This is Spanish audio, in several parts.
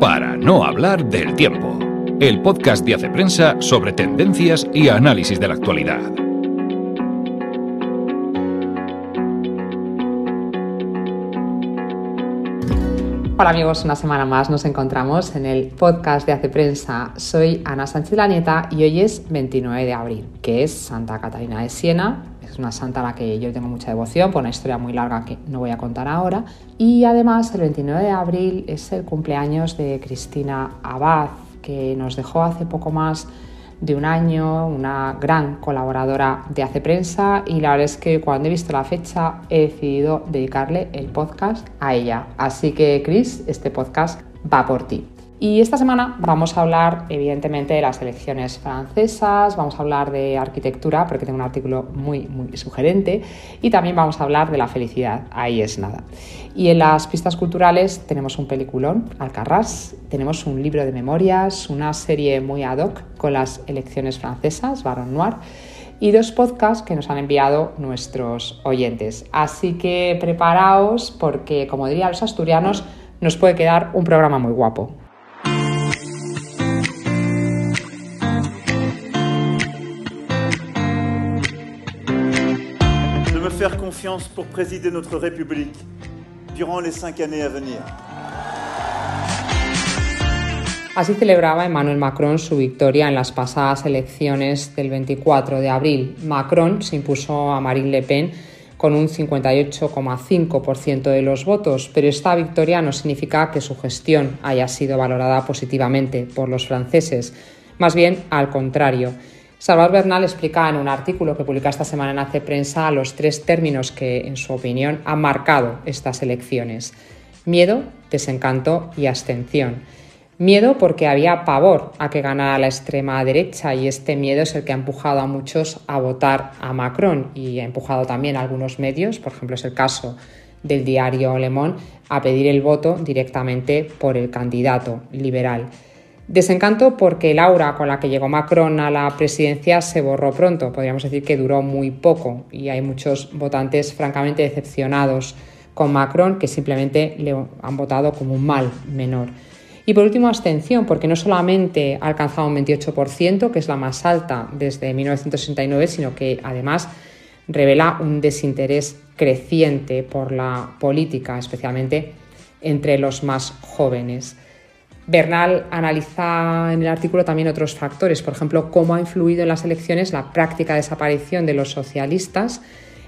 Para no hablar del tiempo, el podcast de Hace Prensa sobre tendencias y análisis de la actualidad. Hola amigos, una semana más nos encontramos en el podcast de Hace Prensa. Soy Ana Sánchez La Nieta y hoy es 29 de abril, que es Santa Catalina de Siena, es una santa a la que yo tengo mucha devoción, por una historia muy larga que no voy a contar ahora. Y además el 29 de abril es el cumpleaños de Cristina Abad, que nos dejó hace poco más de un año, una gran colaboradora de Hace Prensa y la verdad es que cuando he visto la fecha he decidido dedicarle el podcast a ella. Así que Cris, este podcast va por ti. Y esta semana vamos a hablar, evidentemente, de las elecciones francesas, vamos a hablar de arquitectura, porque tengo un artículo muy, muy sugerente, y también vamos a hablar de la felicidad, ahí es nada. Y en las pistas culturales tenemos un peliculón, Alcarrás, tenemos un libro de memorias, una serie muy ad hoc con las elecciones francesas, Baron Noir, y dos podcasts que nos han enviado nuestros oyentes. Así que preparaos porque, como dirían los asturianos, nos puede quedar un programa muy guapo. Confiance pour présider notre République durant les cinq années à venir. Así celebraba Emmanuel Macron su victoria en las pasadas elecciones del 24 de abril. Macron se impuso a Marine Le Pen con un 58,5% de los votos, pero esta victoria no significa que su gestión haya sido valorada positivamente por los franceses, más bien al contrario. Salvador Bernal explica en un artículo que publica esta semana en Hace Prensa los tres términos que, en su opinión, han marcado estas elecciones. Miedo, desencanto y abstención. Miedo porque había pavor a que ganara la extrema derecha y este miedo es el que ha empujado a muchos a votar a Macron y ha empujado también a algunos medios, por ejemplo es el caso del diario Le Monde, a pedir el voto directamente por el candidato liberal. Desencanto porque el aura con la que llegó Macron a la presidencia se borró pronto, podríamos decir que duró muy poco y hay muchos votantes francamente decepcionados con Macron que simplemente le han votado como un mal menor. Y por último, abstención, porque no solamente ha alcanzado un 28%, que es la más alta desde 1969, sino que además revela un desinterés creciente por la política, especialmente entre los más jóvenes. Bernal analiza en el artículo también otros factores, por ejemplo, cómo ha influido en las elecciones la práctica desaparición de los socialistas,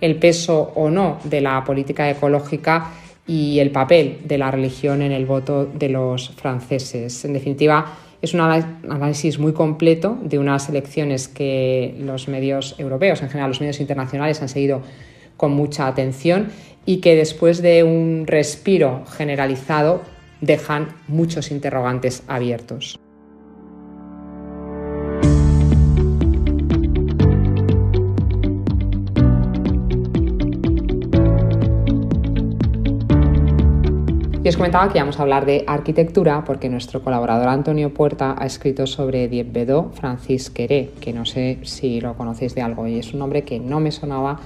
el peso o no de la política ecológica y el papel de la religión en el voto de los franceses. En definitiva, es un análisis muy completo de unas elecciones que los medios europeos, en general los medios internacionales, han seguido con mucha atención y que después de un respiro generalizado dejan muchos interrogantes abiertos. Y os comentaba que íbamos a hablar de arquitectura porque nuestro colaborador Antonio Puerta ha escrito sobre Diep Bedó, Francis Queré, que no sé si lo conocéis de algo y es un nombre que no me sonaba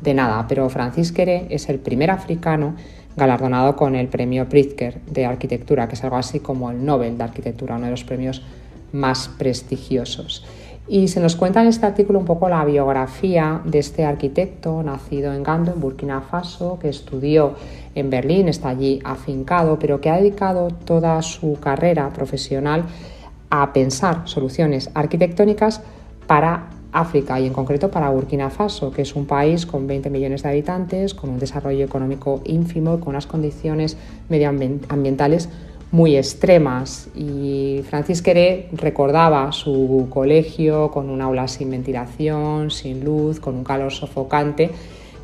de nada, pero Francis Queré es el primer africano galardonado con el premio Pritzker de arquitectura, que es algo así como el Nobel de arquitectura, uno de los premios más prestigiosos. Y se nos cuenta en este artículo un poco la biografía de este arquitecto nacido en Gando, en Burkina Faso, que estudió en Berlín, está allí afincado, pero que ha dedicado toda su carrera profesional a pensar soluciones arquitectónicas para África y en concreto para Burkina Faso, que es un país con 20 millones de habitantes, con un desarrollo económico ínfimo, con unas condiciones medioambientales muy extremas. Y Francis Queré recordaba su colegio con un aula sin ventilación, sin luz, con un calor sofocante.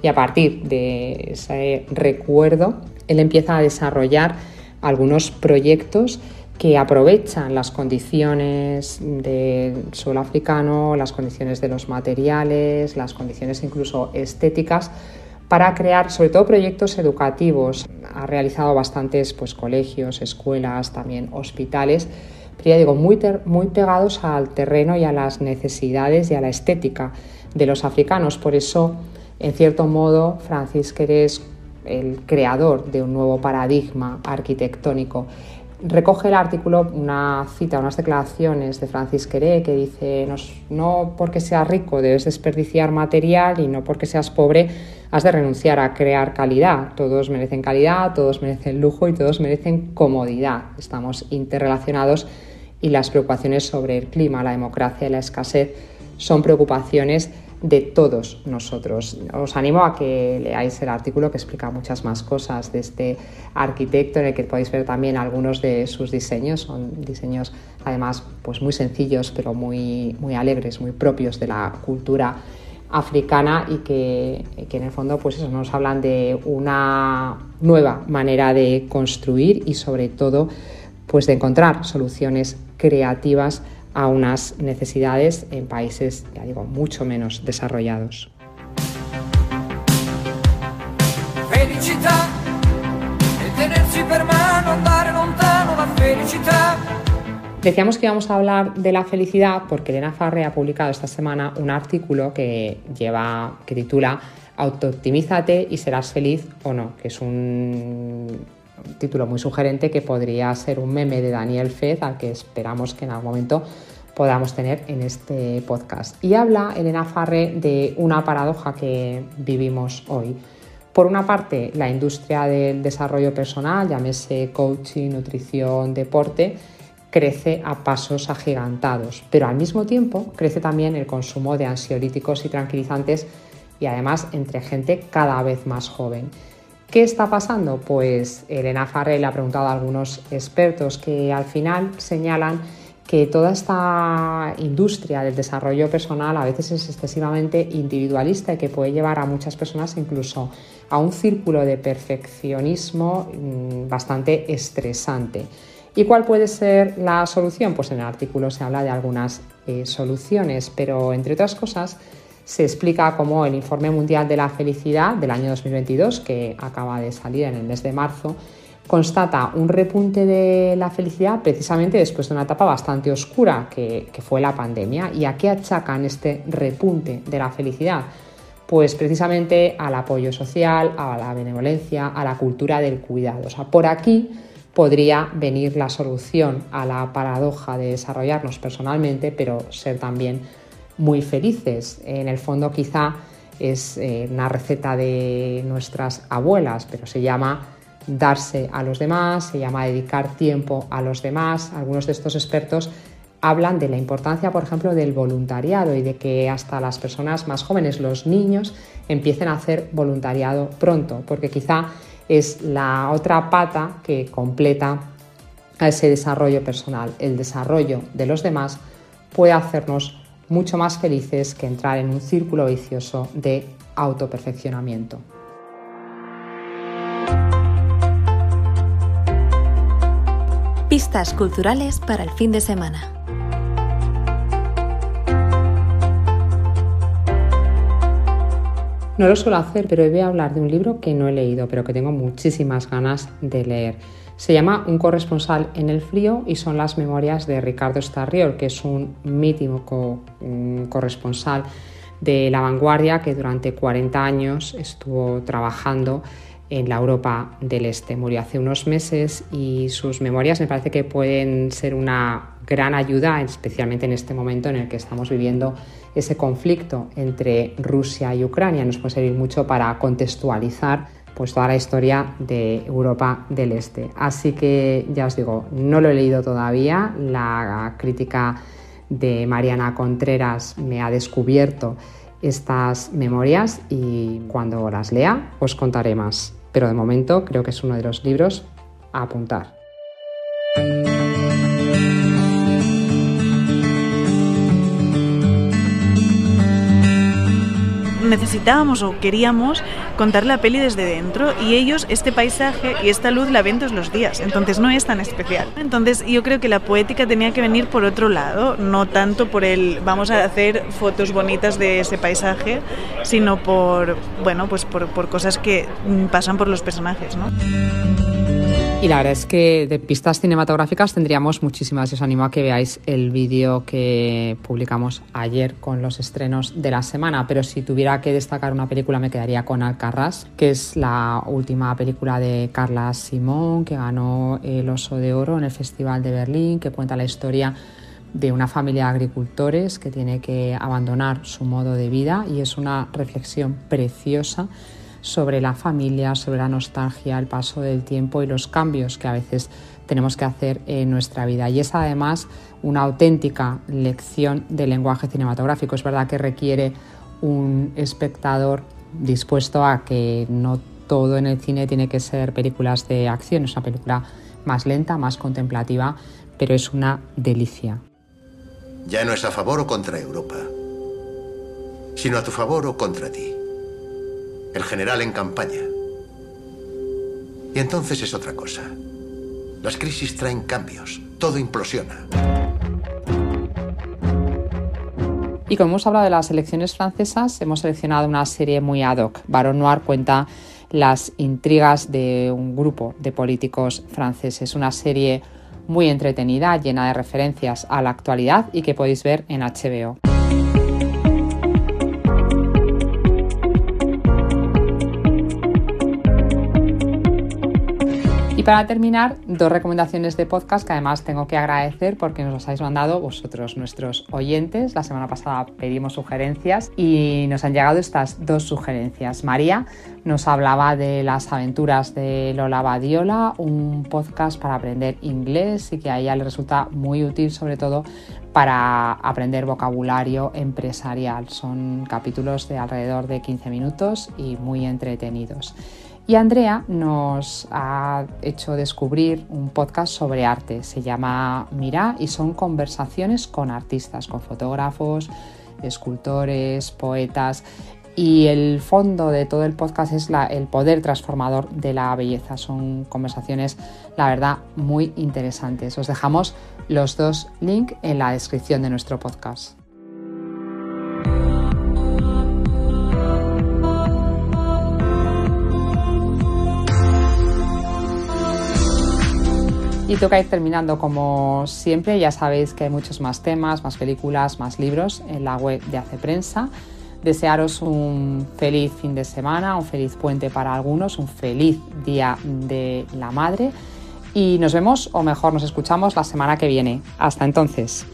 Y a partir de ese recuerdo, él empieza a desarrollar algunos proyectos que aprovechan las condiciones del suelo africano, las condiciones de los materiales, las condiciones incluso estéticas para crear sobre todo proyectos educativos. Ha realizado bastantes pues, colegios, escuelas, también hospitales, pero ya digo, muy, muy pegados al terreno y a las necesidades y a la estética de los africanos. Por eso, en cierto modo, Francis es el creador de un nuevo paradigma arquitectónico recoge el artículo una cita, unas declaraciones de Francis Queré que dice, no porque seas rico debes desperdiciar material y no porque seas pobre has de renunciar a crear calidad. Todos merecen calidad, todos merecen lujo y todos merecen comodidad. Estamos interrelacionados y las preocupaciones sobre el clima, la democracia y la escasez son preocupaciones de todos nosotros. Os animo a que leáis el artículo que explica muchas más cosas de este arquitecto en el que podéis ver también algunos de sus diseños. Son diseños además pues muy sencillos pero muy, muy alegres, muy propios de la cultura africana y que, en el fondo pues eso, nos hablan de una nueva manera de construir y sobre todo pues de encontrar soluciones creativas a unas necesidades en países, ya digo, mucho menos desarrollados. Decíamos que íbamos a hablar de la felicidad porque Elena Farre ha publicado esta semana un artículo que lleva, que titula Autooptimízate y serás feliz o no, que es un título muy sugerente que podría ser un meme de Daniel Fez al que esperamos que en algún momento podamos tener en este podcast. Y habla Elena Farre de una paradoja que vivimos hoy. Por una parte, la industria del desarrollo personal, llámese coaching, nutrición, deporte, crece a pasos agigantados, pero al mismo tiempo crece también el consumo de ansiolíticos y tranquilizantes y además entre gente cada vez más joven. ¿Qué está pasando? Pues Elena Farrell ha preguntado a algunos expertos que al final señalan que toda esta industria del desarrollo personal a veces es excesivamente individualista y que puede llevar a muchas personas incluso a un círculo de perfeccionismo mm, bastante estresante. ¿Y cuál puede ser la solución? Pues en el artículo se habla de algunas eh, soluciones, pero entre otras cosas se explica cómo el Informe Mundial de la Felicidad del año 2022, que acaba de salir en el mes de marzo, constata un repunte de la felicidad precisamente después de una etapa bastante oscura que, fue la pandemia. ¿Y a qué achacan este repunte de la felicidad? Pues precisamente al apoyo social, a la benevolencia, a la cultura del cuidado. O sea, por aquí podría venir la solución a la paradoja de desarrollarnos personalmente, pero ser también muy felices. En el fondo quizá es eh, una receta de nuestras abuelas, pero se llama darse a los demás, se llama dedicar tiempo a los demás. Algunos de estos expertos hablan de la importancia, por ejemplo, del voluntariado y de que hasta las personas más jóvenes, los niños, empiecen a hacer voluntariado pronto, porque quizá es la otra pata que completa a ese desarrollo personal. El desarrollo de los demás puede hacernos mucho más felices que entrar en un círculo vicioso de autoperfeccionamiento. Pistas culturales para el fin de semana. No lo suelo hacer, pero hoy voy a hablar de un libro que no he leído, pero que tengo muchísimas ganas de leer. Se llama Un corresponsal en el frío y son las memorias de Ricardo Starriol, que es un mítico corresponsal de la vanguardia que durante 40 años estuvo trabajando en la Europa del Este. Murió hace unos meses y sus memorias me parece que pueden ser una gran ayuda, especialmente en este momento en el que estamos viviendo ese conflicto entre Rusia y Ucrania. Nos puede servir mucho para contextualizar pues toda la historia de Europa del Este. Así que ya os digo, no lo he leído todavía, la crítica de Mariana Contreras me ha descubierto estas memorias y cuando las lea os contaré más. Pero de momento creo que es uno de los libros a apuntar. Necesitábamos o queríamos contar la peli desde dentro y ellos este paisaje y esta luz la ven todos los días, entonces no es tan especial. Entonces yo creo que la poética tenía que venir por otro lado, no tanto por el vamos a hacer fotos bonitas de ese paisaje, sino por, bueno, pues por, cosas que pasan por los personajes. Y la verdad es que de pistas cinematográficas tendríamos muchísimas. Os animo a que veáis el vídeo que publicamos ayer con los estrenos de la semana. Pero si tuviera que destacar una película, me quedaría con Alcarrás, que es la última película de Carla Simón, que ganó el Oso de Oro en el Festival de Berlín, que cuenta la historia de una familia de agricultores que tiene que abandonar su modo de vida y es una reflexión preciosa sobre la familia, sobre la nostalgia, el paso del tiempo y los cambios que a veces tenemos que hacer en nuestra vida. Y es además una auténtica lección de lenguaje cinematográfico. Es verdad que requiere un espectador dispuesto a que no todo en el cine tiene que ser películas de acción, es una película más lenta, más contemplativa, pero es una delicia. Ya no es a favor o contra Europa, sino a tu favor o contra ti el general en campaña. Y entonces es otra cosa. Las crisis traen cambios, todo implosiona. Y como hemos hablado de las elecciones francesas, hemos seleccionado una serie muy ad hoc. Baron Noir cuenta las intrigas de un grupo de políticos franceses. Una serie muy entretenida, llena de referencias a la actualidad y que podéis ver en HBO. Y para terminar, dos recomendaciones de podcast que además tengo que agradecer porque nos las habéis mandado vosotros, nuestros oyentes. La semana pasada pedimos sugerencias y nos han llegado estas dos sugerencias. María nos hablaba de las aventuras de Lola Badiola, un podcast para aprender inglés y que a ella le resulta muy útil sobre todo para aprender vocabulario empresarial. Son capítulos de alrededor de 15 minutos y muy entretenidos. Y Andrea nos ha hecho descubrir un podcast sobre arte. Se llama Mira y son conversaciones con artistas, con fotógrafos, escultores, poetas. Y el fondo de todo el podcast es el poder transformador de la belleza. Son conversaciones, la verdad, muy interesantes. Os dejamos los dos links en la descripción de nuestro podcast. Y toca ir terminando como siempre. Ya sabéis que hay muchos más temas, más películas, más libros en la web de Hace Prensa. Desearos un feliz fin de semana, un feliz puente para algunos, un feliz día de la madre. Y nos vemos, o mejor nos escuchamos, la semana que viene. Hasta entonces.